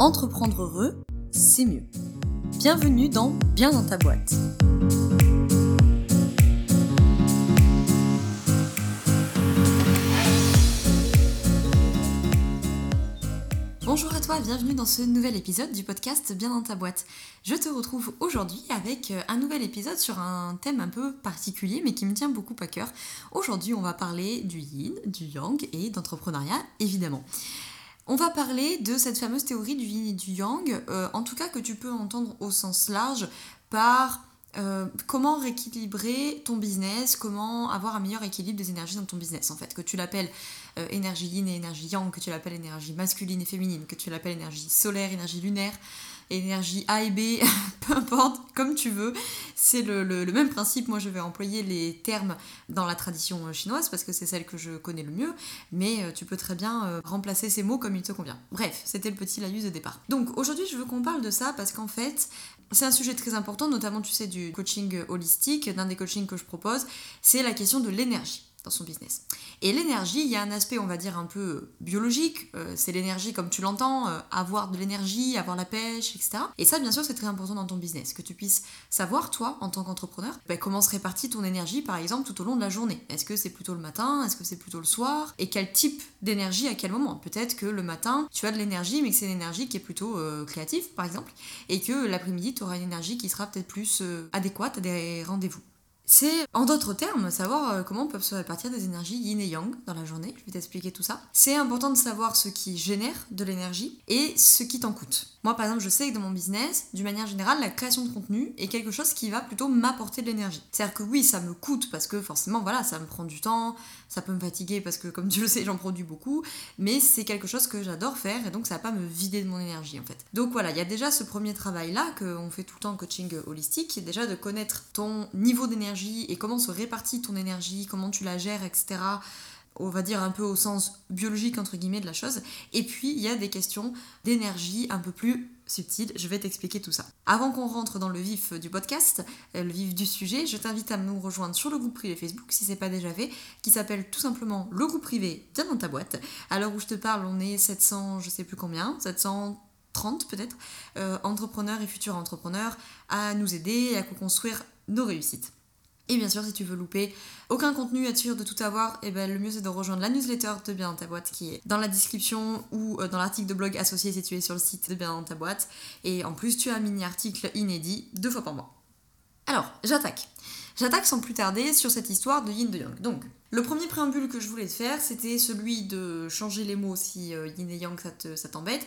Entreprendre heureux, c'est mieux. Bienvenue dans Bien dans ta boîte. Bonjour à toi, bienvenue dans ce nouvel épisode du podcast Bien dans ta boîte. Je te retrouve aujourd'hui avec euh, un nouvel épisode sur un thème un peu particulier mais qui me tient beaucoup à cœur. Aujourd'hui on va parler du yin, du yang et d'entrepreneuriat évidemment. On va parler de cette fameuse théorie du yin et du yang, euh, en tout cas que tu peux entendre au sens large par euh, comment rééquilibrer ton business, comment avoir un meilleur équilibre des énergies dans ton business en fait, que tu l'appelles euh, énergie yin et énergie yang, que tu l'appelles énergie masculine et féminine, que tu l'appelles énergie solaire, énergie lunaire, énergie A et B, peu importe, comme tu veux. C'est le, même principe. Moi, je vais employer les termes dans la tradition chinoise parce que c'est celle que je connais le mieux, mais euh, tu peux très bien euh, remplacer ces mots comme il te convient. Bref, c'était le petit laïus de départ. Donc aujourd'hui, je veux qu'on parle de ça parce qu'en fait, c'est un sujet très important, notamment, tu sais, du coaching holistique, d'un des coachings que je propose, c'est la question de l'énergie dans son business. Et l'énergie, il y a un aspect, on va dire, un peu biologique, euh, c'est l'énergie comme tu l'entends, euh, avoir de l'énergie, avoir la pêche, etc. Et ça, bien sûr, c'est très important dans ton business, que tu puisses savoir, toi, en tant qu'entrepreneur, ben, comment se répartit ton énergie, par exemple, tout au long de la journée. Est-ce que c'est plutôt le matin, est-ce que c'est plutôt le soir, et quel type d'énergie à quel moment Peut-être que le matin, tu as de l'énergie, mais que c'est une énergie qui est plutôt euh, créative, par exemple, et que l'après-midi, tu auras une énergie qui sera peut-être plus adéquate à des rendez-vous. C'est, en d'autres termes, savoir euh, comment peuvent se répartir des énergies yin et yang dans la journée. Je vais t'expliquer tout ça. C'est important de savoir ce qui génère de l'énergie et ce qui t'en coûte. Moi, par exemple, je sais que dans mon business, d'une manière générale, la création de contenu est quelque chose qui va plutôt m'apporter de l'énergie. C'est-à-dire que oui, ça me coûte parce que forcément, voilà, ça me prend du temps, ça peut me fatiguer parce que, comme tu le sais, j'en produis beaucoup, mais c'est quelque chose que j'adore faire et donc ça va pas me vider de mon énergie en fait. Donc voilà, il y a déjà ce premier travail-là qu'on fait tout le temps en coaching holistique, qui est déjà de connaître ton niveau d'énergie et comment se répartit ton énergie, comment tu la gères, etc. On va dire un peu au sens biologique entre guillemets de la chose. Et puis il y a des questions d'énergie un peu plus subtiles. Je vais t'expliquer tout ça. Avant qu'on rentre dans le vif du podcast, euh, le vif du sujet, je t'invite à nous rejoindre sur le groupe privé Facebook si c'est pas déjà fait, qui s'appelle tout simplement le groupe privé Bien dans ta boîte. À l'heure où je te parle, on est 700, je sais plus combien, 730 peut-être, euh, entrepreneurs et futurs entrepreneurs à nous aider à co-construire nos réussites. Et bien sûr, si tu veux louper aucun contenu, être sûr de tout avoir, et eh ben, le mieux c'est de rejoindre la newsletter de Bien dans ta boîte qui est dans la description ou euh, dans l'article de blog associé situé sur le site de Bien dans ta boîte. Et en plus, tu as un mini-article inédit deux fois par mois. Alors, j'attaque. J'attaque sans plus tarder sur cette histoire de yin de yang. Donc, le premier préambule que je voulais te faire, c'était celui de changer les mots si euh, yin et yang ça t'embête,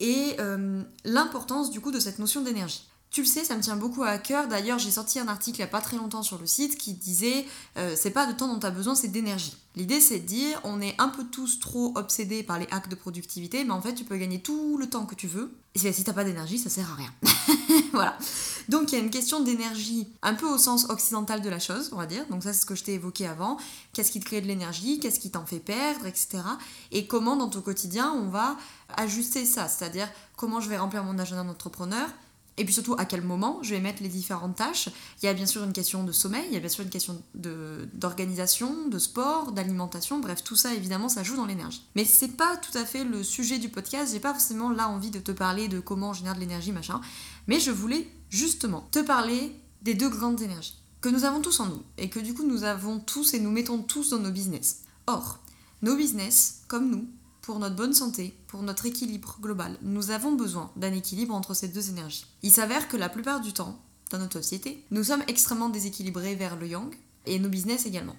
et euh, l'importance du coup de cette notion d'énergie. Tu le sais, ça me tient beaucoup à cœur. D'ailleurs, j'ai sorti un article il n'y a pas très longtemps sur le site qui disait euh, c'est pas de temps dont tu as besoin, c'est d'énergie. L'idée, c'est de dire on est un peu tous trop obsédés par les hacks de productivité, mais en fait, tu peux gagner tout le temps que tu veux. Et si t'as pas d'énergie, ça sert à rien. voilà. Donc, il y a une question d'énergie un peu au sens occidental de la chose, on va dire. Donc, ça, c'est ce que je t'ai évoqué avant. Qu'est-ce qui te crée de l'énergie? Qu'est-ce qui t'en fait perdre? Etc. Et comment, dans ton quotidien, on va ajuster ça? C'est-à-dire, comment je vais remplir mon agenda d'entrepreneur? Et puis surtout à quel moment je vais mettre les différentes tâches? Il y a bien sûr une question de sommeil, il y a bien sûr une question d'organisation, de, sport, d'alimentation, bref, tout ça évidemment ça joue dans l'énergie. Mais c'est pas tout à fait le sujet du podcast, j'ai pas forcément là envie de te parler de comment on génère de l'énergie, machin, mais je voulais justement te parler des deux grandes énergies que nous avons tous en nous et que du coup nous avons tous et nous mettons tous dans nos business. Or, nos business, comme nous, pour notre bonne santé, pour notre équilibre global, nous avons besoin d'un équilibre entre ces deux énergies. Il s'avère que la plupart du temps, dans notre société, nous sommes extrêmement déséquilibrés vers le yang et nos business également.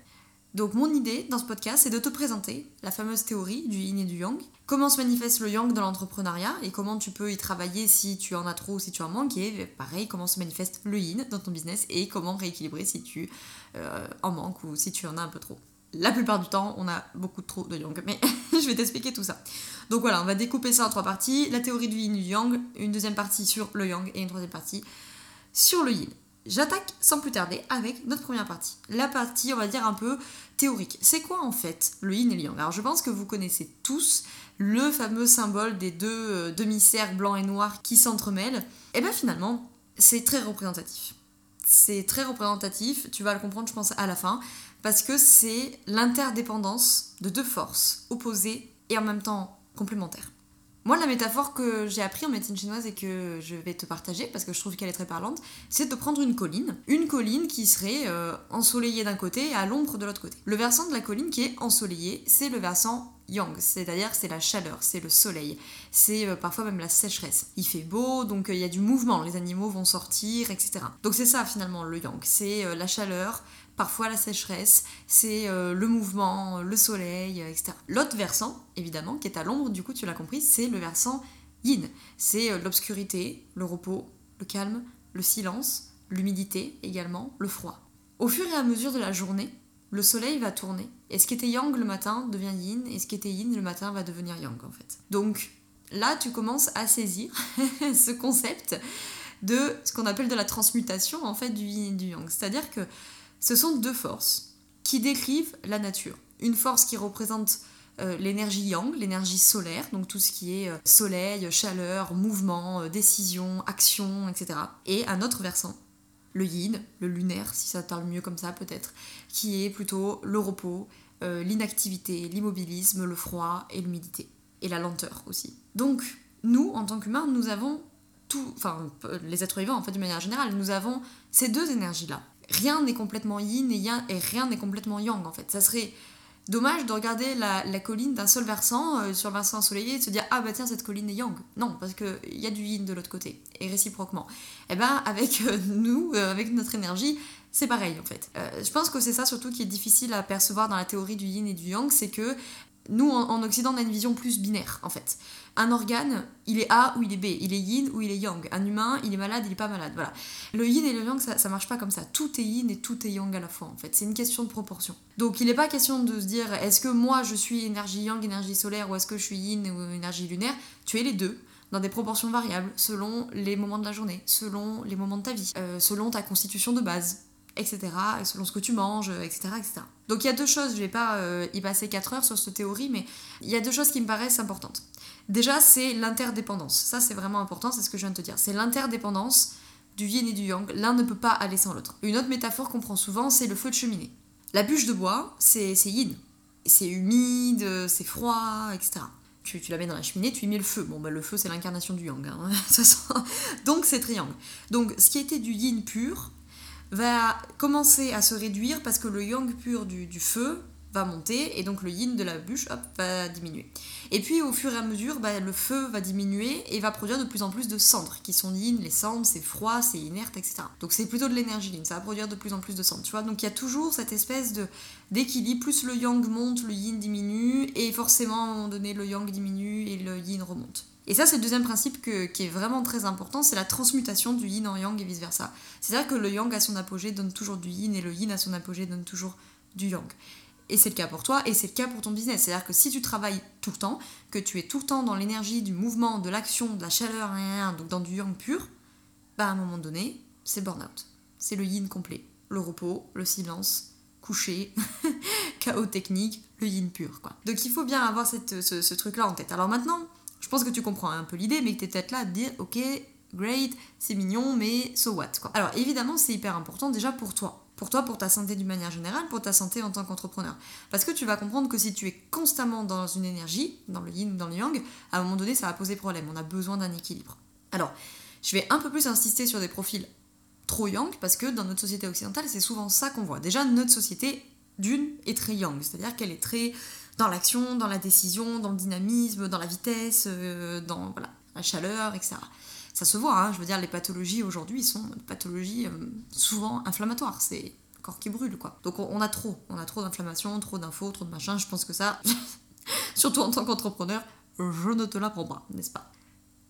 Donc mon idée dans ce podcast, c'est de te présenter la fameuse théorie du yin et du yang, comment se manifeste le yang dans l'entrepreneuriat et comment tu peux y travailler si tu en as trop ou si tu en manques, et pareil, comment se manifeste le yin dans ton business et comment rééquilibrer si tu euh, en manques ou si tu en as un peu trop la plupart du temps, on a beaucoup trop de yang. Mais je vais t'expliquer tout ça. Donc voilà, on va découper ça en trois parties. La théorie du yin et du yang, une deuxième partie sur le yang et une troisième partie sur le yin. J'attaque sans plus tarder avec notre première partie. La partie, on va dire, un peu théorique. C'est quoi en fait le yin et le yang? Alors je pense que vous connaissez tous le fameux symbole des deux euh, demi-cercles blancs et noirs qui s'entremêlent. Et eh bien finalement, c'est très représentatif. C'est très représentatif, tu vas le comprendre je pense à la fin parce que c'est l'interdépendance de deux forces opposées et en même temps complémentaires. Moi, la métaphore que j'ai appris en médecine chinoise et que je vais te partager, parce que je trouve qu'elle est très parlante, c'est de prendre une colline. Une colline qui serait euh, ensoleillée d'un côté et à l'ombre de l'autre côté. Le versant de la colline qui est ensoleillé, c'est le versant yang, c'est-à-dire c'est la chaleur, c'est le soleil, c'est euh, parfois même la sécheresse. Il fait beau, donc euh, il y a du mouvement, les animaux vont sortir, etc. Donc c'est ça finalement le yang, c'est la chaleur, parfois la sécheresse, c'est euh, le mouvement, le soleil, euh, etc. L'autre versant, évidemment, qui est à l'ombre, du coup tu l'as compris, c'est le versant yin. C'est euh, l'obscurité, le repos, le calme, le silence, l'humidité également, le froid. Au fur et à mesure de la journée, le soleil va tourner, et ce qui était yang le matin devient yin, et ce qui était yin le matin va devenir yang en fait. Donc là, tu commences à saisir ce concept de ce qu'on appelle de la transmutation en fait du yin et du yang. C'est-à-dire que ce sont deux forces qui décrivent la nature. Une force qui représente euh, l'énergie yang, l'énergie solaire, donc tout ce qui est euh, soleil, chaleur, mouvement, euh, décision, action, etc. Et un autre versant, le yin, le lunaire, si ça parle mieux comme ça peut-être, qui est plutôt le repos, l'inactivité, l'immobilisme, le froid et l'humidité. Et la lenteur aussi. Donc, nous, en tant qu'humains, nous avons tout, enfin, les êtres vivants, en fait, de manière générale, nous avons ces deux énergies-là rien n'est complètement yin et, rien n'est complètement yang en fait. Ça serait dommage de regarder la, colline d'un seul versant, euh, sur le versant ensoleillé, et de se dire ah bah tiens cette colline est yang. Non, parce qu'il y a du yin de l'autre côté, et réciproquement. Et eh ben avec euh, nous, euh, avec notre énergie, c'est pareil en fait. je pense que c'est ça surtout qui est difficile à percevoir dans la théorie du yin et du yang, c'est que nous, en, Occident, on a une vision plus binaire, en fait. Un organe, il est A ou il est B, il est yin ou il est yang. Un humain, il est malade, il est pas malade, voilà. Le yin et le yang, ça, ça marche pas comme ça. Tout est yin et tout est yang à la fois, en fait. C'est une question de proportion. Donc, il n'est pas question de se dire, est-ce que moi, je suis énergie yang, énergie solaire, ou est-ce que je suis yin ou énergie lunaire? Tu es les deux dans des proportions variables, selon les moments de la journée, selon les moments de ta vie, euh, selon ta constitution de base etc., selon ce que tu manges, etc. etc. Donc il y a deux choses, je vais pas euh, y passer 4 heures sur cette théorie, mais il y a deux choses qui me paraissent importantes. Déjà, c'est l'interdépendance. Ça, c'est vraiment important, c'est ce que je viens de te dire. C'est l'interdépendance du yin et du yang. L'un ne peut pas aller sans l'autre. Une autre métaphore qu'on prend souvent, c'est le feu de cheminée. La bûche de bois, c'est yin. C'est humide, c'est froid, etc. Tu, la mets dans la cheminée, tu y mets le feu. Bon, bah, le feu, c'est l'incarnation du yang. Hein. Donc, c'est triangle. Donc, ce qui était du yin pur, va commencer à se réduire parce que le yang pur du, feu va monter et donc le yin de la bûche va diminuer. Et puis au fur et à mesure, bah, le feu va diminuer et va produire de plus en plus de cendres qui sont yin, les cendres c'est froid, c'est inerte, etc. Donc c'est plutôt de l'énergie yin, ça va produire de plus en plus de cendres, tu vois. Donc il y a toujours cette espèce de d'équilibre, plus le yang monte, le yin diminue et forcément à un moment donné le yang diminue et le yin remonte. Et ça, c'est le deuxième principe qui est vraiment très important, c'est la transmutation du yin en yang et vice-versa. C'est-à-dire que le yang à son apogée donne toujours du yin et le yin à son apogée donne toujours du yang. Et c'est le cas pour toi et c'est le cas pour ton business. C'est-à-dire que si tu travailles tout le temps, que tu es tout le temps dans l'énergie du mouvement, de l'action, de la chaleur, donc dans du yang pur, bah à un moment donné, c'est burn-out. C'est le yin complet. Le repos, le silence, coucher, chaos technique, le yin pur. Quoi. Donc il faut bien avoir cette, ce, ce truc-là en tête. Alors maintenant, je pense que tu comprends un peu l'idée, mais que tu es peut-être là à te dire, ok, great, c'est mignon, mais so what quoi. Alors évidemment, c'est hyper important déjà pour toi. Pour toi, pour ta santé d'une manière générale, pour ta santé en tant qu'entrepreneur. Parce que tu vas comprendre que si tu es constamment dans une énergie, dans le yin ou dans le yang, à un moment donné, ça va poser problème. On a besoin d'un équilibre. Alors, je vais un peu plus insister sur des profils trop yang, parce que dans notre société occidentale, c'est souvent ça qu'on voit. Déjà, notre société, d'une, est très yang, c'est-à-dire qu'elle est très dans l'action, dans la décision, dans le dynamisme, dans la vitesse, euh, dans la chaleur, etc. Ça se voit, hein, je veux dire, les pathologies aujourd'hui sont pathologies euh, souvent inflammatoires. C'est le corps qui brûle, quoi. Donc on, a trop, on a trop d'inflammation, trop d'infos, trop de machin. Je pense que ça, surtout en tant qu'entrepreneur, je ne te l'apprends pas, n'est-ce pas?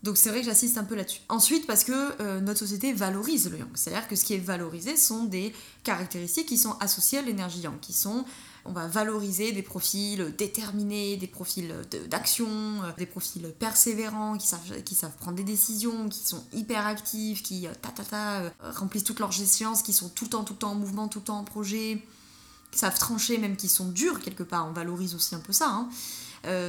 Donc c'est vrai que j'assiste un peu là-dessus. Ensuite, parce que euh, notre société valorise le yang. C'est-à-dire que ce qui est valorisé sont des caractéristiques qui sont associées à l'énergie yang, qui sont on va valoriser des profils déterminés, des profils d'action, euh, des profils persévérants, qui savent, qui savent prendre des décisions, qui sont hyper actifs, qui euh, ta, ta, ta, euh, remplissent toutes leurs gestions, qui sont tout le temps, tout le temps en mouvement, tout le temps en projet, qui savent trancher, même qui sont durs quelque part. On valorise aussi un peu ça. Hein.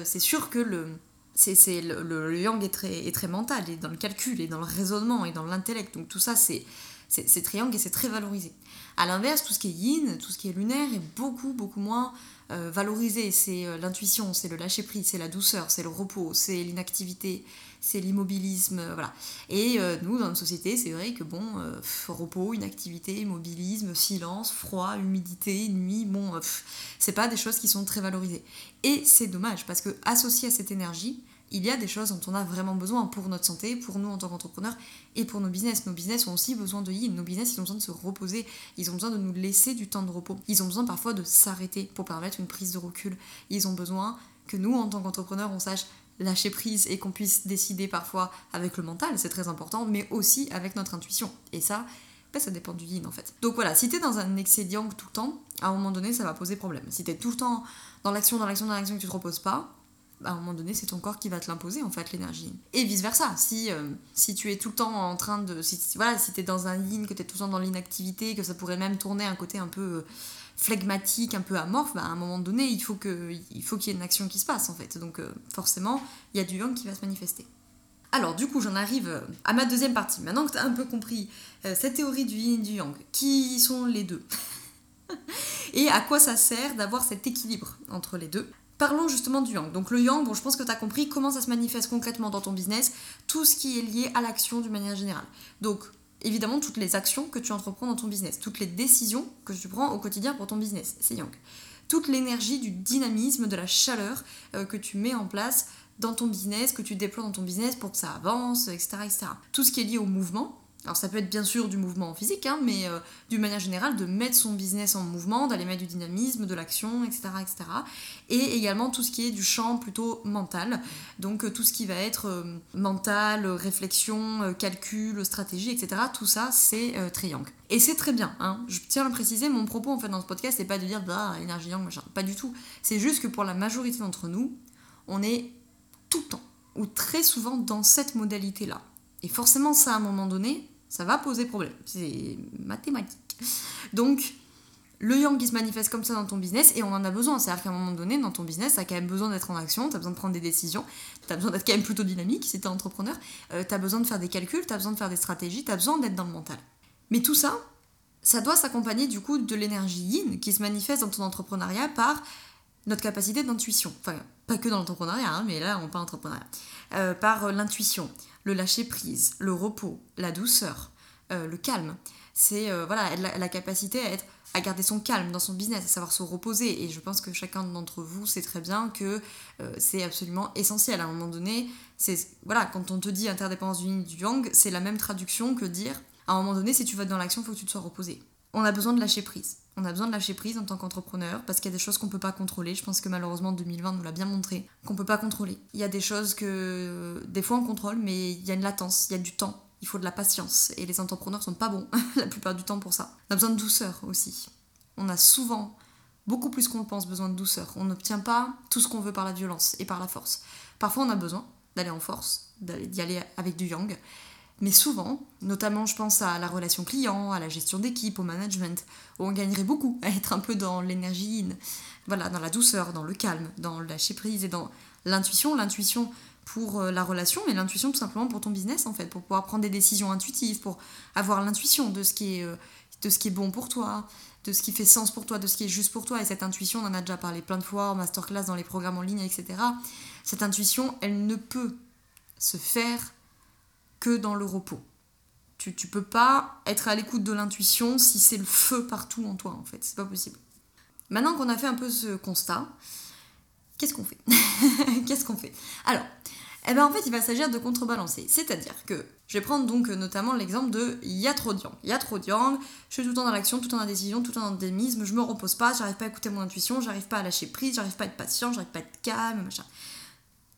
c'est sûr que le, c'est, le, yang est très, est très mental, et dans le calcul, et dans le raisonnement, et dans l'intellect. Donc tout ça, C'est triangle et c'est très valorisé. À l'inverse, tout ce qui est yin, tout ce qui est lunaire est beaucoup, beaucoup moins euh, valorisé. C'est euh, l'intuition, c'est le lâcher-prise, c'est la douceur, c'est le repos, c'est l'inactivité, c'est l'immobilisme, euh, voilà. Et nous, dans notre société, c'est vrai que bon, repos, inactivité, immobilisme, silence, froid, humidité, nuit, bon, c'est pas des choses qui sont très valorisées. Et c'est dommage, parce que associé à cette énergie, il y a des choses dont on a vraiment besoin pour notre santé, pour nous en tant qu'entrepreneurs et pour nos business. Nos business ont aussi besoin de yin. Nos business, ils ont besoin de se reposer. Ils ont besoin de nous laisser du temps de repos. Ils ont besoin parfois de s'arrêter pour permettre une prise de recul. Ils ont besoin que nous, en tant qu'entrepreneurs, on sache lâcher prise et qu'on puisse décider parfois avec le mental, c'est très important, mais aussi avec notre intuition. Et ça, ben, ça dépend du yin en fait. Donc voilà, si t'es dans un excès tout le temps, à un moment donné, ça va poser problème. Si t'es tout le temps dans l'action, dans l'action, dans l'action, que tu te reposes pas, à un moment donné, c'est ton corps qui va te l'imposer, en fait, l'énergie. Et vice-versa. Si, euh, si tu es tout le temps en train de... Voilà, si tu es dans un yin, que tu es tout le temps dans l'inactivité, que ça pourrait même tourner un côté un peu euh, flegmatique, un peu amorphe, bah, à un moment donné, il faut qu'il y ait une action qui se passe, en fait. Donc, euh, forcément, il y a du yang qui va se manifester. Alors, du coup, j'en arrive à ma deuxième partie. Maintenant que tu as un peu compris cette théorie du yin et du yang, qui sont les deux? Et à quoi ça sert d'avoir cet équilibre entre les deux? Parlons justement du yang. Donc le yang, bon, je pense que tu as compris comment ça se manifeste concrètement dans ton business, tout ce qui est lié à l'action d'une manière générale. Donc évidemment toutes les actions que tu entreprends dans ton business, toutes les décisions que tu prends au quotidien pour ton business, c'est yang. Toute l'énergie du dynamisme, de la chaleur euh, que tu mets en place dans ton business, que tu déploies dans ton business pour que ça avance, etc., etc. Tout ce qui est lié au mouvement, alors ça peut être bien sûr du mouvement physique, hein, mais euh, d'une manière générale, de mettre son business en mouvement, d'aller mettre du dynamisme, de l'action, etc., etc. Et également tout ce qui est du champ plutôt mental, donc euh, tout ce qui va être euh, mental, réflexion, calcul, stratégie, etc. Tout ça, c'est triangle. Et c'est très bien, hein. je tiens à préciser, mon propos en fait dans ce podcast, c'est pas de dire bah énergie yang, machin, pas du tout. C'est juste que pour la majorité d'entre nous, on est tout le temps, ou très souvent dans cette modalité-là. Et forcément, ça, à un moment donné, ça va poser problème. C'est mathématique. Donc, le yang qui se manifeste comme ça dans ton business, et on en a besoin. C'est-à-dire qu'à un moment donné, dans ton business, tu as quand même besoin d'être en action, tu as besoin de prendre des décisions, tu as besoin d'être quand même plutôt dynamique si tu es entrepreneur, euh, tu as besoin de faire des calculs, tu as besoin de faire des stratégies, tu as besoin d'être dans le mental. Mais tout ça, ça doit s'accompagner du coup de l'énergie yin qui se manifeste dans ton entrepreneuriat par notre capacité d'intuition. Enfin, pas que dans l'entrepreneuriat, hein, mais là, on parle entrepreneuriat. Euh, par l'intuition le lâcher prise, le repos, la douceur, euh, le calme. C'est euh, voilà la, capacité à être à garder son calme dans son business, à savoir se reposer. Et je pense que chacun d'entre vous sait très bien que euh, c'est absolument essentiel. À un moment donné, c'est voilà quand on te dit interdépendance du yin du yang, c'est la même traduction que dire à un moment donné, si tu vas dans l'action, il faut que tu te sois reposé. On a besoin de lâcher prise. On a besoin de lâcher prise en tant qu'entrepreneur parce qu'il y a des choses qu'on peut pas contrôler. Je pense que malheureusement 2020 nous l'a bien montré qu'on peut pas contrôler. Il y a des choses que des fois on contrôle, mais il y a une latence, il y a du temps, il faut de la patience et les entrepreneurs sont pas bons la plupart du temps pour ça. On a besoin de douceur aussi. On a souvent beaucoup plus qu'on le pense besoin de douceur. On n'obtient pas tout ce qu'on veut par la violence et par la force. Parfois on a besoin d'aller en force, d'y aller avec du yang. Mais souvent, notamment je pense à la relation client, à la gestion d'équipe, au management, où on gagnerait beaucoup à être un peu dans l'énergie dans la douceur, dans le calme, dans lâcher prise et dans l'intuition, l'intuition pour euh, la relation, mais l'intuition tout simplement pour ton business en fait, pour pouvoir prendre des décisions intuitives, pour avoir l'intuition de ce qui est euh, de ce qui est bon pour toi, de ce qui fait sens pour toi, de ce qui est juste pour toi. Et cette intuition, on en a déjà parlé plein de fois en masterclass, dans les programmes en ligne, etc. Cette intuition, elle ne peut se faire que dans le repos. Tu, tu peux pas être à l'écoute de l'intuition si c'est le feu partout en toi, en fait. C'est pas possible. Maintenant qu'on a fait un peu ce constat, qu'est-ce qu'on fait Qu'est-ce qu'on fait Alors, eh ben en fait, il va s'agir de contrebalancer. C'est-à-dire que je vais prendre donc notamment l'exemple de y a trop de yang. Y a trop de yang, je suis tout le temps dans l'action, tout le temps dans la décision, tout le temps dans le démisme, je me repose pas, j'arrive pas à écouter mon intuition, j'arrive pas à lâcher prise, j'arrive pas à être patient, j'arrive pas à être calme, machin.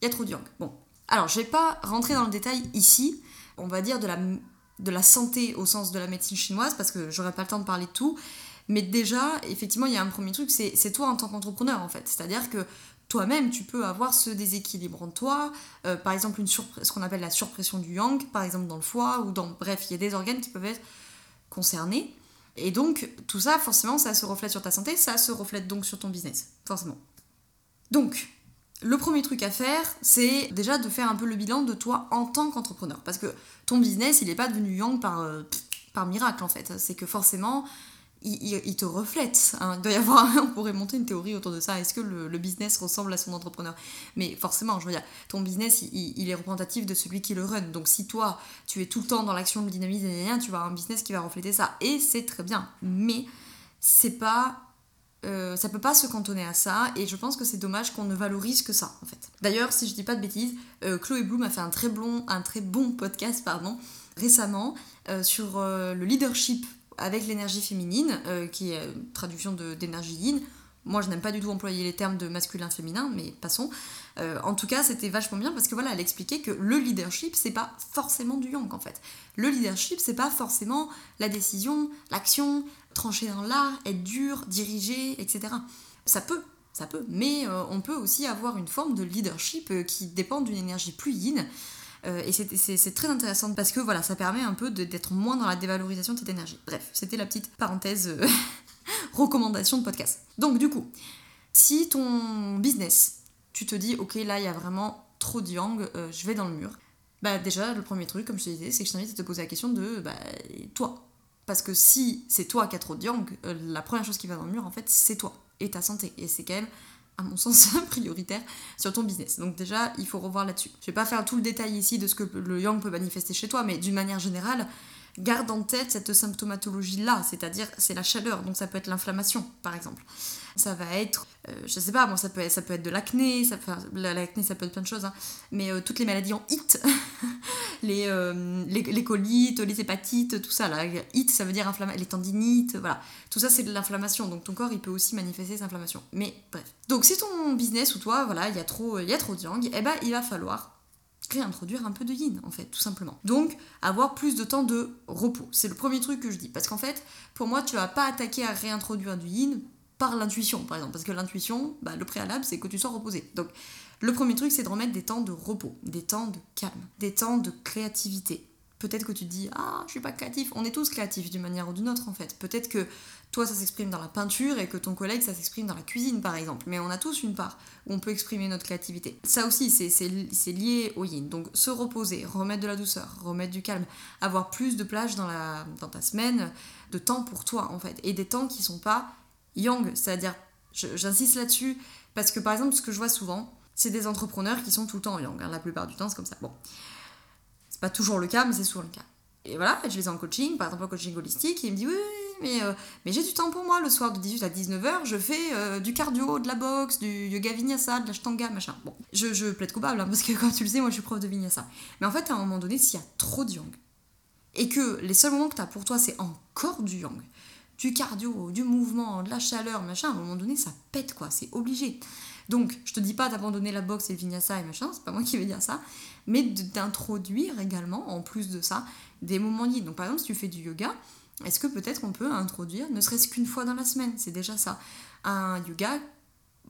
Y a trop de yang. Bon. Alors, je vais pas rentrer dans le détail ici, on va dire, de la, de la santé au sens de la médecine chinoise, parce que j'aurais pas le temps de parler de tout. Mais déjà, effectivement, il y a un premier truc, c'est toi en tant qu'entrepreneur, en fait. C'est-à-dire que toi-même, tu peux avoir ce déséquilibre en toi. Euh, par exemple, une ce qu'on appelle la surpression du yang, par exemple dans le foie, ou dans... Bref, il y a des organes qui peuvent être concernés. Et donc, tout ça, forcément, ça se reflète sur ta santé, ça se reflète donc sur ton business, forcément. Donc, le premier truc à faire, c'est déjà de faire un peu le bilan de toi en tant qu'entrepreneur. Parce que ton business, il n'est pas devenu yang par, euh, par miracle en fait. C'est que forcément, il, te reflète. Hein. Il doit y avoir, on pourrait monter une théorie autour de ça. Est-ce que le, business ressemble à son entrepreneur? Mais forcément, je veux dire, ton business, il, est représentatif de celui qui le run. Donc si toi, tu es tout le temps dans l'action, le dynamisme, tu vas avoir un business qui va refléter ça. Et c'est très bien. Mais c'est pas euh, ça peut pas se cantonner à ça et je pense que c'est dommage qu'on ne valorise que ça en fait. D'ailleurs, si je dis pas de bêtises, euh, Chloé Bloom a fait un très bon, un très bon podcast pardon, récemment euh, sur le leadership avec l'énergie féminine, qui est une traduction d'énergie yin. Moi, je n'aime pas du tout employer les termes de masculin-féminin, mais passons. en tout cas, c'était vachement bien parce que voilà, elle expliquait que le leadership, c'est pas forcément du yang en fait. Le leadership, c'est pas forcément la décision, l'action, trancher dans l'art, être dur, diriger, etc. Ça peut, ça peut, mais euh, on peut aussi avoir une forme de leadership euh, qui dépend d'une énergie plus yin. Euh, et c'est très intéressant parce que voilà, ça permet un peu d'être moins dans la dévalorisation de cette énergie. Bref, c'était la petite parenthèse recommandation de podcast. Donc du coup, si ton business, tu te dis ok là il y a vraiment trop de yang, je vais dans le mur. Bah déjà le premier truc comme je te disais c'est que je t'invite à te poser la question de bah, toi? Parce que si c'est toi qui as trop de yang, euh, la première chose qui va dans le mur, en fait, c'est toi et ta santé. Et c'est quand même, à mon sens, prioritaire sur ton business. Donc déjà, il faut revoir là-dessus. Je vais pas faire tout le détail ici de ce que le yang peut manifester chez toi, mais d'une manière générale, garde en tête cette symptomatologie-là, c'est-à-dire c'est la chaleur, donc ça peut être l'inflammation, par exemple ça va être, euh, je sais pas, bon, ça peut être, ça peut être de l'acné, ça, l'acné ça peut être plein de choses, hein. mais euh, toutes les maladies en HIT, les, euh, les, les, colites, les hépatites, tout ça, là, HIT ça veut dire inflammation, les tendinites, voilà, tout ça c'est de l'inflammation, donc ton corps il peut aussi manifester cette inflammation. Mais bref. Donc si ton business ou toi, voilà, il y a trop, il y a trop de yang, eh ben il va falloir réintroduire un peu de yin en fait tout simplement donc avoir plus de temps de repos c'est le premier truc que je dis parce qu'en fait pour moi tu vas pas attaquer à réintroduire du yin par l'intuition, par exemple. Parce que l'intuition, bah, le préalable, c'est que tu sois reposé. Donc, le premier truc, c'est de remettre des temps de repos, des temps de calme, des temps de créativité. Peut-être que tu te dis, ah, je suis pas créatif. On est tous créatifs d'une manière ou d'une autre, en fait. Peut-être que toi, ça s'exprime dans la peinture et que ton collègue, ça s'exprime dans la cuisine, par exemple. Mais on a tous une part où on peut exprimer notre créativité. Ça aussi, c'est lié au yin. Donc, se reposer, remettre de la douceur, remettre du calme, avoir plus de plage dans, la, dans ta semaine, de temps pour toi, en fait. Et des temps qui sont pas yang, c'est-à-dire, j'insiste là-dessus, parce que par exemple, ce que je vois souvent, c'est des entrepreneurs qui sont tout le temps yang. Hein, la plupart du temps, c'est comme ça. Bon, c'est pas toujours le cas, mais c'est souvent le cas. Et voilà, je les ai en coaching, par exemple en coaching holistique, et il me dit oui, mais, euh, mais j'ai du temps pour moi le soir de 18 à 19h, je fais euh, du cardio, de la boxe, du yoga vinyasa, de la shtanga, machin. Bon, je, je plaide coupable, hein, parce que comme tu le sais, moi je suis prof de vinyasa. Mais en fait, à un moment donné, s'il y a trop de yang, et que les seuls moments que tu as pour toi, c'est encore du yang, du cardio, du mouvement, de la chaleur, machin, à un moment donné, ça pète, quoi, c'est obligé. Donc, je te dis pas d'abandonner la boxe et le vinyasa et machin, c'est pas moi qui vais dire ça, mais d'introduire également, en plus de ça, des moments yin. Donc, par exemple, si tu fais du yoga, est-ce que peut-être on peut introduire, ne serait-ce qu'une fois dans la semaine, c'est déjà ça, un yoga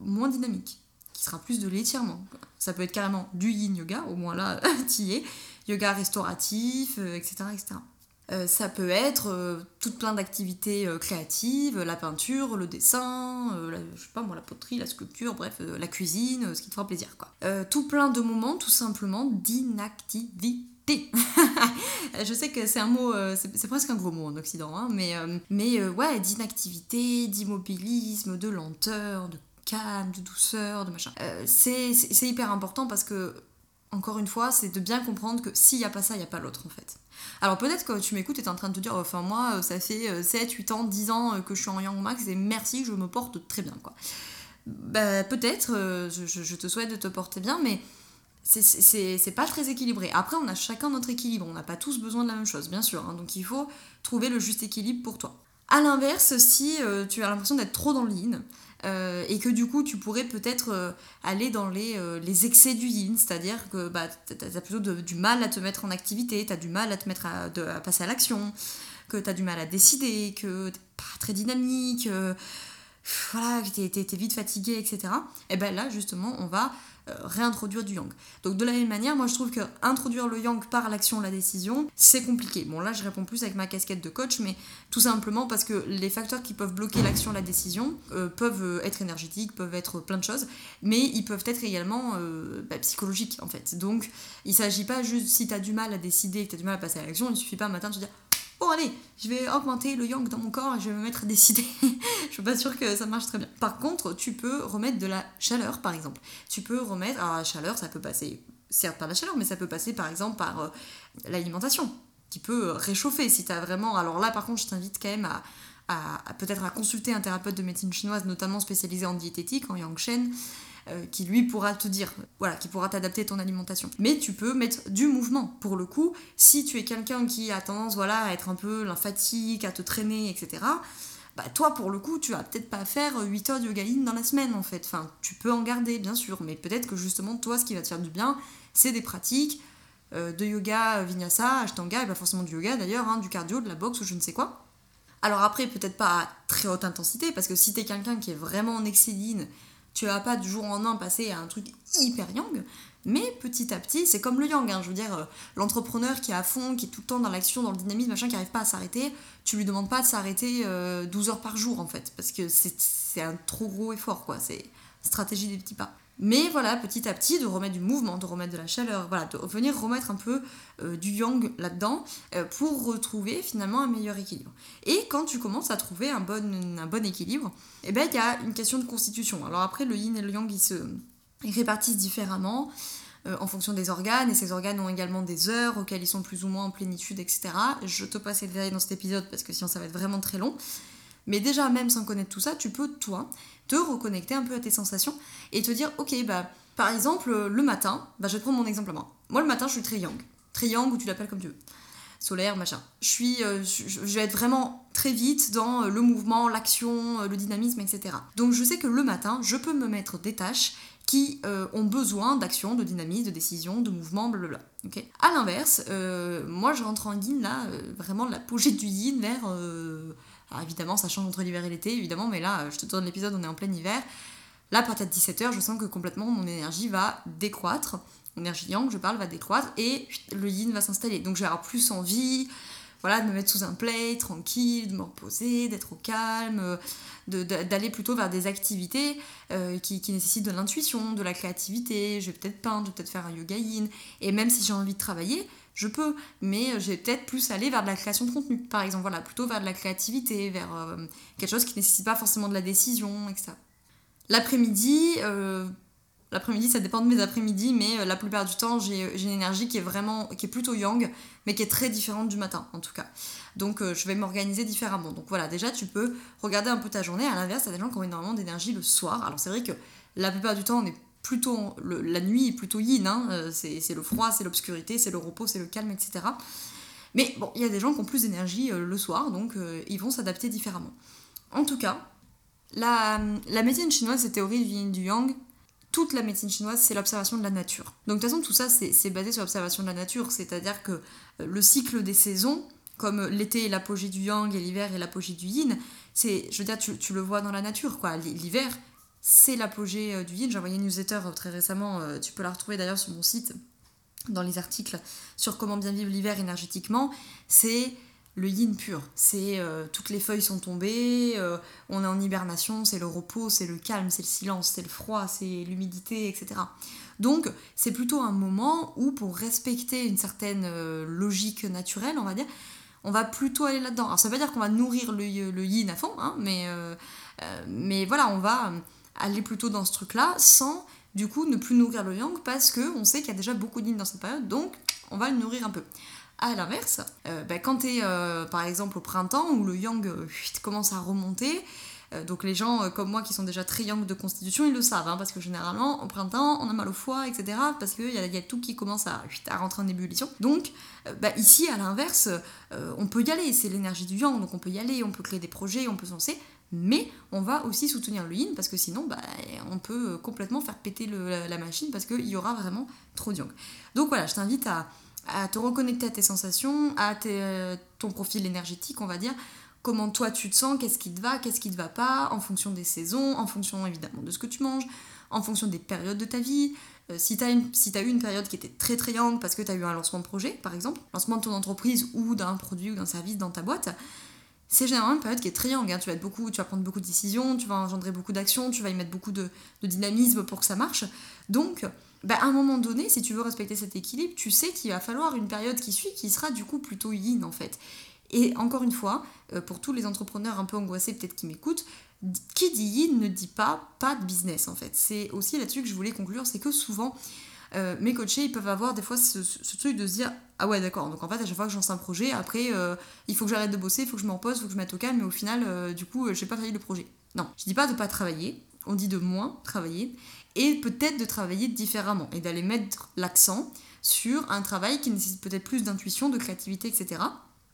moins dynamique, qui sera plus de l'étirement. Ça peut être carrément du yin yoga, au moins là, tu es, yoga restauratif, etc., euh, etc. Euh, ça peut être euh, tout plein d'activités euh, créatives, la peinture, le dessin, la, je sais pas moi, la poterie, la sculpture, bref, la cuisine, ce qui te fera plaisir quoi. tout plein de moments tout simplement d'inactivité. je sais que c'est un mot, c'est presque un gros mot en Occident, hein, mais, mais ouais, d'inactivité, d'immobilisme, de lenteur, de calme, de douceur, de machin. c'est hyper important parce que encore une fois, c'est de bien comprendre que s'il n'y a pas ça, il n'y a pas l'autre en fait. Alors peut-être que tu m'écoutes et tu es en train de te dire, enfin moi, euh, ça fait 7, euh, 8 ans, 10 ans euh, que je suis en Young Max et merci, je me porte très bien quoi. Bah, peut-être, je, te souhaite de te porter bien, mais c'est pas très équilibré. Après, on a chacun notre équilibre, on n'a pas tous besoin de la même chose, bien sûr, hein. donc il faut trouver le juste équilibre pour toi. A l'inverse, si tu as l'impression d'être trop dans le euh, et que du coup tu pourrais peut-être euh, aller dans les, euh, les, excès du yin, c'est-à-dire que bah, tu as plutôt du mal à te mettre en activité, tu as du mal à te mettre à, passer à l'action, que tu as du mal à décider, que tu pas très dynamique, voilà, que tu es, vite fatigué, etc. Et bien là justement on va euh, réintroduire du yang. Donc de la même manière, moi je trouve que introduire le yang par l'action, la décision, c'est compliqué. Bon là je réponds plus avec ma casquette de coach, mais tout simplement parce que les facteurs qui peuvent bloquer l'action, la décision, euh, peuvent euh, être énergétiques, peuvent être plein de choses, mais ils peuvent être également bah, psychologiques en fait. Donc il s'agit pas juste si tu as du mal à décider, que tu as du mal à passer à l'action, il suffit pas un matin de te dire bon allez, je vais augmenter le yang dans mon corps et je vais me mettre à décider. je suis pas sûre que ça marche très bien. Par contre, tu peux remettre de la chaleur par exemple. Tu peux remettre, alors la chaleur ça peut passer certes par la chaleur, mais ça peut passer par exemple par euh, l'alimentation qui peut réchauffer si tu as vraiment... Alors là par contre je t'invite quand même à, à peut-être à consulter un thérapeute de médecine chinoise, notamment spécialisé en diététique, en yang shen, euh, qui lui pourra te dire, voilà, qui pourra t'adapter ton alimentation. Mais tu peux mettre du mouvement. Pour le coup, si tu es quelqu'un qui a tendance, voilà, à être un peu lymphatique, à te traîner, etc., bah toi pour le coup tu vas peut-être pas faire 8 heures de yoga dans la semaine en fait. Enfin, tu peux en garder bien sûr, mais peut-être que justement toi ce qui va te faire du bien, c'est des pratiques euh, de yoga vinyasa, ashtanga, et pas forcément du yoga d'ailleurs, hein, du cardio, de la boxe ou je ne sais quoi. Alors après peut-être pas à très haute intensité, parce que si t'es quelqu'un qui est vraiment en excédine, tu vas pas du jour au lendemain passer à un truc hyper yang, mais petit à petit, c'est comme le yang, hein, je veux dire, euh, l'entrepreneur qui est à fond, qui est tout le temps dans l'action, dans le dynamisme, machin, qui n'arrive pas à s'arrêter, tu lui demandes pas de s'arrêter 12 euh, heures par jour en fait, parce que c'est un trop gros effort, quoi, c'est stratégie des petits pas. Mais voilà, petit à petit, de remettre du mouvement, de remettre de la chaleur, voilà, de venir remettre un peu euh, du yang là-dedans euh, pour retrouver finalement un meilleur équilibre. Et quand tu commences à trouver un bon, un bon équilibre, eh ben, il y a une question de constitution. Alors après, le yin et le yang, ils se répartissent différemment euh, en fonction des organes, et ces organes ont également des heures auxquelles ils sont plus ou moins en plénitude, etc. Je te passe les détails dans cet épisode parce que sinon ça va être vraiment très long. Mais déjà, même sans connaître tout ça, tu peux, toi, te reconnecter un peu à tes sensations et te dire, ok, bah, par exemple, le matin, bah, je vais prendre mon exemple à moi. Moi, le matin, je suis très yang. Très yang, ou tu l'appelles comme tu veux. Solaire, machin. Je, suis, euh, je vais être vraiment très vite dans euh, le mouvement, l'action, euh, le dynamisme, etc. Donc, je sais que le matin, je peux me mettre des tâches qui ont besoin d'action, de dynamisme, de décision, de mouvement, blablabla. ok? À l'inverse, moi je rentre en yin là, vraiment l'apogée du yin vers alors évidemment, ça change entre l'hiver et l'été, évidemment, mais là, je te tourne l'épisode, on est en plein hiver. Là, à partir de 17h, je sens que complètement mon énergie va décroître. Mon énergie yang, je parle, va décroître et le yin va s'installer. Donc, je vais avoir plus envie voilà, de me mettre sous un play, tranquille, de me reposer, d'être au calme, d'aller plutôt vers des activités euh, qui, qui, nécessitent de l'intuition, de la créativité. Je vais peut-être peindre, je vais peut-être faire un yoga yin. Et même si j'ai envie de travailler, je peux, mais euh, j'ai peut-être plus aller vers de la création de contenu, par exemple, voilà, plutôt vers de la créativité, vers euh, quelque chose qui ne nécessite pas forcément de la décision, etc. L'après-midi, euh, l'après-midi, ça dépend de mes après-midi, mais la plupart du temps, j'ai une énergie qui est vraiment, qui est plutôt yang, mais qui est très différente du matin, en tout cas. Donc, je vais m'organiser différemment. Donc voilà, déjà, tu peux regarder un peu ta journée. À l'inverse, il y a des gens qui ont énormément d'énergie le soir. Alors c'est vrai que la plupart du temps, on est plutôt la nuit est plutôt yin, hein, euh, c'est le froid, c'est l'obscurité, c'est le repos, c'est le calme, etc. Mais bon, il y a des gens qui ont plus d'énergie euh, le soir, donc euh, ils vont s'adapter différemment. En tout cas, la, médecine chinoise, cette théorie du yin du yang, toute la médecine chinoise, c'est l'observation de la nature. Donc de toute façon, tout ça, c'est basé sur l'observation de la nature, c'est-à-dire que le cycle des saisons, comme l'été est l'apogée du yang et l'hiver est l'apogée du yin, c'est, je veux dire, tu, le vois dans la nature, quoi. L'hiver, c'est l'apogée euh, du yin. J'ai envoyé une newsletter euh, très récemment, euh, tu peux la retrouver d'ailleurs sur mon site, dans les articles sur comment bien vivre l'hiver énergétiquement. C'est le yin pur. C'est toutes les feuilles sont tombées, on est en hibernation, c'est le repos, c'est le calme, c'est le silence, c'est le froid, c'est l'humidité, etc. Donc c'est plutôt un moment où pour respecter une certaine logique naturelle, on va dire, on va plutôt aller là-dedans. Alors ça veut pas dire qu'on va nourrir le, yin à fond, hein, mais, mais voilà, on va aller plutôt dans ce truc-là sans du coup ne plus nourrir le yang parce que on sait qu'il y a déjà beaucoup d'yin dans cette période, donc on va le nourrir un peu. À l'inverse, euh, bah, quand tu es euh, par exemple au printemps où le yang euh, commence à remonter, donc les gens comme moi qui sont déjà très yang de constitution, ils le savent, hein, parce que généralement au printemps on a mal au foie, etc. Parce qu'il y, y a tout qui commence à, rentrer en ébullition. Donc bah, ici à l'inverse, on peut y aller, c'est l'énergie du yang, donc on peut y aller, on peut créer des projets, on peut se lancer mais on va aussi soutenir le yin parce que sinon bah, on peut complètement faire péter la, machine parce qu'il y aura vraiment trop de yang. Donc voilà, je t'invite à, te reconnecter à tes sensations, à ton profil énergétique, on va dire. Comment toi tu te sens, qu'est-ce qui te va, qu'est-ce qui te va pas, en fonction des saisons, en fonction évidemment de ce que tu manges, en fonction des périodes de ta vie. Euh, si tu as, as, eu une période qui était très très yang parce que tu as eu un lancement de projet, par exemple, lancement de ton entreprise ou d'un produit ou d'un service dans ta boîte, c'est généralement une période qui est très. Hein. Tu, vas être beaucoup, tu vas prendre beaucoup de décisions, tu vas engendrer beaucoup d'actions, tu vas y mettre beaucoup de, dynamisme pour que ça marche. Donc, bah, à un moment donné, si tu veux respecter cet équilibre, tu sais qu'il va falloir une période qui suit qui sera du coup plutôt yin en fait. Et encore une fois, euh, pour tous les entrepreneurs un peu angoissés peut-être qui m'écoutent, qui dit yin ne dit pas pas de business en fait. C'est aussi là-dessus que je voulais conclure, c'est que souvent euh, mes coachés ils peuvent avoir des fois ce, truc de se dire ah ouais d'accord donc en fait à chaque fois que je lance un projet après euh, il faut que j'arrête de bosser, il faut que je me repose, il faut que je me mette au calme mais au final du coup je n'ai pas failli le projet. Non, je dis pas de pas travailler, on dit de moins travailler et peut-être de travailler différemment et d'aller mettre l'accent sur un travail qui nécessite peut-être plus d'intuition, de créativité, etc.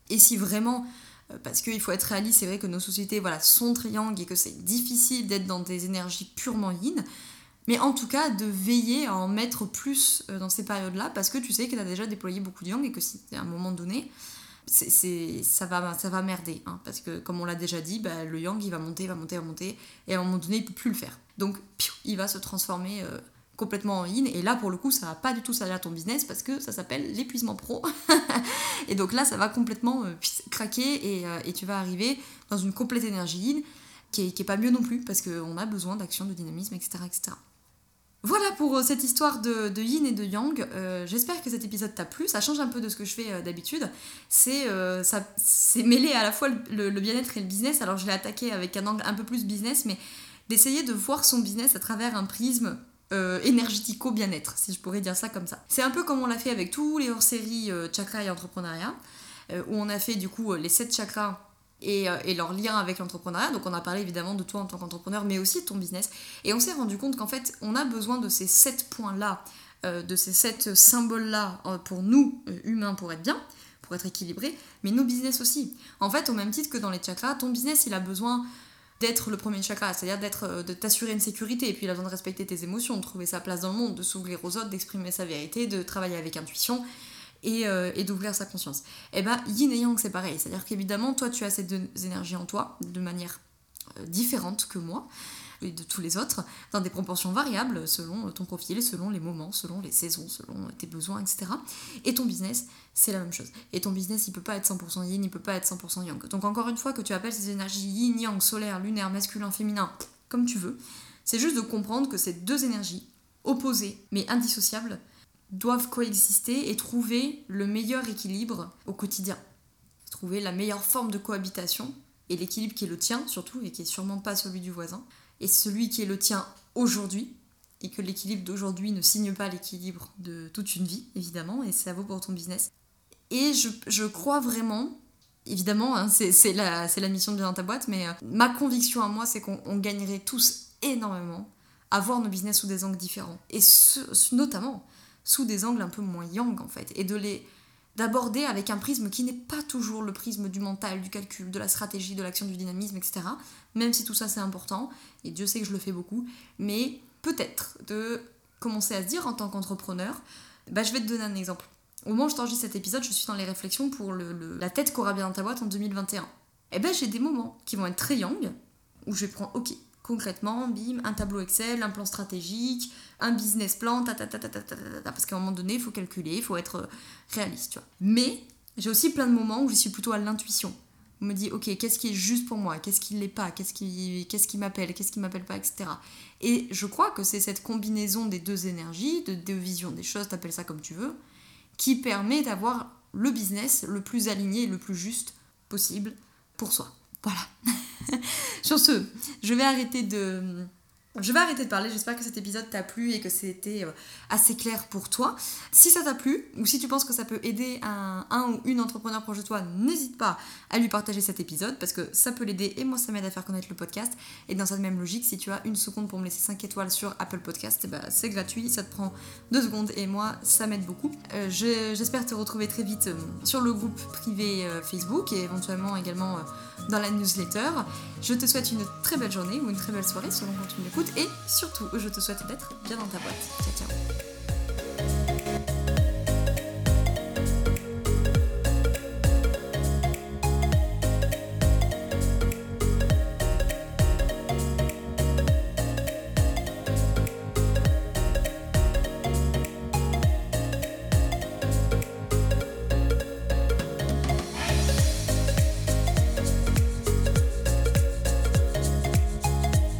Et si vraiment, euh, parce qu'il faut être réaliste, c'est vrai que nos sociétés voilà, sont triangles et que c'est difficile d'être dans des énergies purement yin, mais en tout cas de veiller à en mettre plus euh, dans ces périodes-là, parce que tu sais que tu as déjà déployé beaucoup de yang et que si à un moment donné, c'est, ça, va, ça va merder. Hein, parce que comme on l'a déjà dit, bah, le yang il va monter, va monter, va monter, et à un moment donné il peut plus le faire. Donc il va se transformer euh, complètement en yin. Et là pour le coup ça va pas du tout servir à ton business parce que ça s'appelle l'épuisement pro. et donc là ça va complètement euh, craquer euh, et, tu vas arriver dans une complète énergie yin qui est, pas mieux non plus parce qu'on a besoin d'action, de dynamisme, etc. etc. Voilà pour cette histoire de, yin et de yang. J'espère que cet épisode t'a plu. Ça change un peu de ce que je fais d'habitude. C'est c'est mêlé à la fois le, bien-être et le business. Alors je l'ai attaqué avec un angle un peu plus business, mais d'essayer de voir son business à travers un prisme énergético-bien-être, si je pourrais dire ça comme ça. C'est un peu comme on l'a fait avec tous les hors-séries chakra et entrepreneuriat, où on a fait du coup les 7 chakras euh, et, leur lien avec l'entrepreneuriat. Donc on a parlé évidemment de toi en tant qu'entrepreneur, mais aussi de ton business. Et on s'est rendu compte qu'en fait, on a besoin de ces sept points-là, euh, de ces sept symboles-là euh, pour nous, humains, pour être bien, pour être équilibré, mais nos business aussi. En fait, au même titre que dans les chakras, ton business, il a besoin d'être le premier chakra, c'est-à-dire d'être, de t'assurer une sécurité, et puis il a besoin de respecter tes émotions, de trouver sa place dans le monde, de s'ouvrir aux autres, d'exprimer sa vérité, de travailler avec intuition, euh, et, d'ouvrir sa conscience. Et eh ben yin et yang c'est pareil, c'est-à-dire qu'évidemment toi tu as ces deux énergies en toi de manière euh, différente que moi et de tous les autres, dans des proportions variables selon ton profil, selon les moments, selon les saisons, selon tes besoins, etc. Et ton business, c'est la même chose. Et ton business, il peut pas être 100% yin, il peut pas être 100% yang. Donc encore une fois, que tu appelles ces énergies yin, yang, solaire, lunaire, masculin, féminin, comme tu veux, c'est juste de comprendre que ces deux énergies, opposées mais indissociables, doivent coexister et trouver le meilleur équilibre au quotidien. Trouver la meilleure forme de cohabitation et l'équilibre qui est le tien surtout et qui est sûrement pas celui du voisin et celui qui est le tien aujourd'hui et que l'équilibre d'aujourd'hui ne signe pas l'équilibre de toute une vie évidemment et ça vaut pour ton business. Et je, crois vraiment, évidemment hein, c'est la, la, mission de bien dans ta boîte, mais euh, ma conviction à moi c'est qu'on gagnerait tous énormément à voir nos business sous des angles différents. Et notamment sous des angles un peu moins yang en fait, et de les d'aborder avec un prisme qui n'est pas toujours le prisme du mental, du calcul, de la stratégie, de l'action, du dynamisme, etc. Même si tout ça c'est important, et Dieu sait que je le fais beaucoup, mais peut-être de commencer à se dire en tant qu'entrepreneur, bah, je vais te donner un exemple. Au moment où je t'enregistre cet épisode, je suis dans les réflexions pour le, la tête qu'aura bien dans ta boîte en 2021. Et eh ben j'ai des moments qui vont être très yang, où je vais prendre, ok, concrètement, bim, un tableau Excel, un plan stratégique, un business plan, ta, ta, ta, parce qu'à un moment donné, il faut calculer, il faut être euh, réaliste, tu vois. Mais j'ai aussi plein de moments où je suis plutôt à l'intuition. On me dit, ok, qu'est-ce qui est juste pour moi? Qu'est-ce qui ne l'est pas? Qu'est-ce qui, qu'est-ce qui m'appelle? Qu'est-ce qui m'appelle pas? Etc. Et je crois que c'est cette combinaison des deux énergies, de deux visions des choses, t'appelles ça comme tu veux, qui permet d'avoir le business le plus aligné et le plus juste possible pour soi. Voilà. Sur ce, je vais arrêter de je vais arrêter de parler, j'espère que cet épisode t'a plu et que c'était euh, assez clair pour toi. Si ça t'a plu, ou si tu penses que ça peut aider un, ou une entrepreneur proche de toi, n'hésite pas à lui partager cet épisode parce que ça peut l'aider et moi ça m'aide à faire connaître le podcast. Et dans cette même logique, si tu as une seconde pour me laisser 5 étoiles sur Apple Podcast, ben, c'est gratuit, ça te prend 2 secondes et moi ça m'aide beaucoup. Euh, j'espère te retrouver très vite euh, sur le groupe privé Facebook et éventuellement également dans la newsletter. Je te souhaite une très belle journée ou une très belle soirée selon quand tu m'écoutes et surtout je te souhaite d'être bien dans ta boîte. Ciao ciao